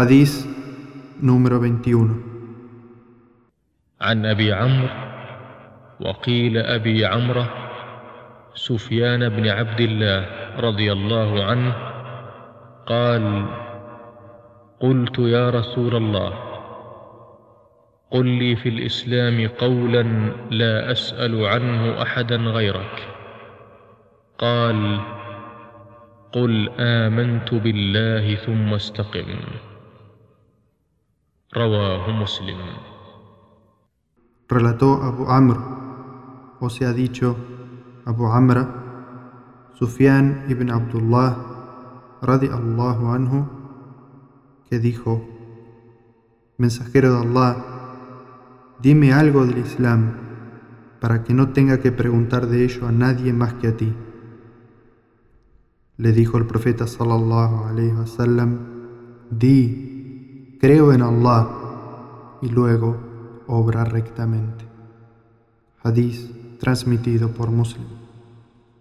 Hadís número 21. عن أبي عمرو وقيل أبي عمرو سفيان بن عبد الله رضي الله عنه قال قلت يا رسول الله قل لي في الإسلام قولا لا أسأل عنه أحدا غيرك قال قل آمنت بالله ثم استقم رواه مسلم Relató Abu Amr, o se ha dicho Abu Amra, Sufyan ibn Abdullah, radiallahu anhu, que dijo, Mensajero de Allah, dime algo del Islam, para que no tenga que preguntar de ello a nadie más que a ti. Le dijo el profeta sallallahu alaihi wasallam, di, creo en Allah, y luego obra rectamente. Hadís transmitido por Muslim.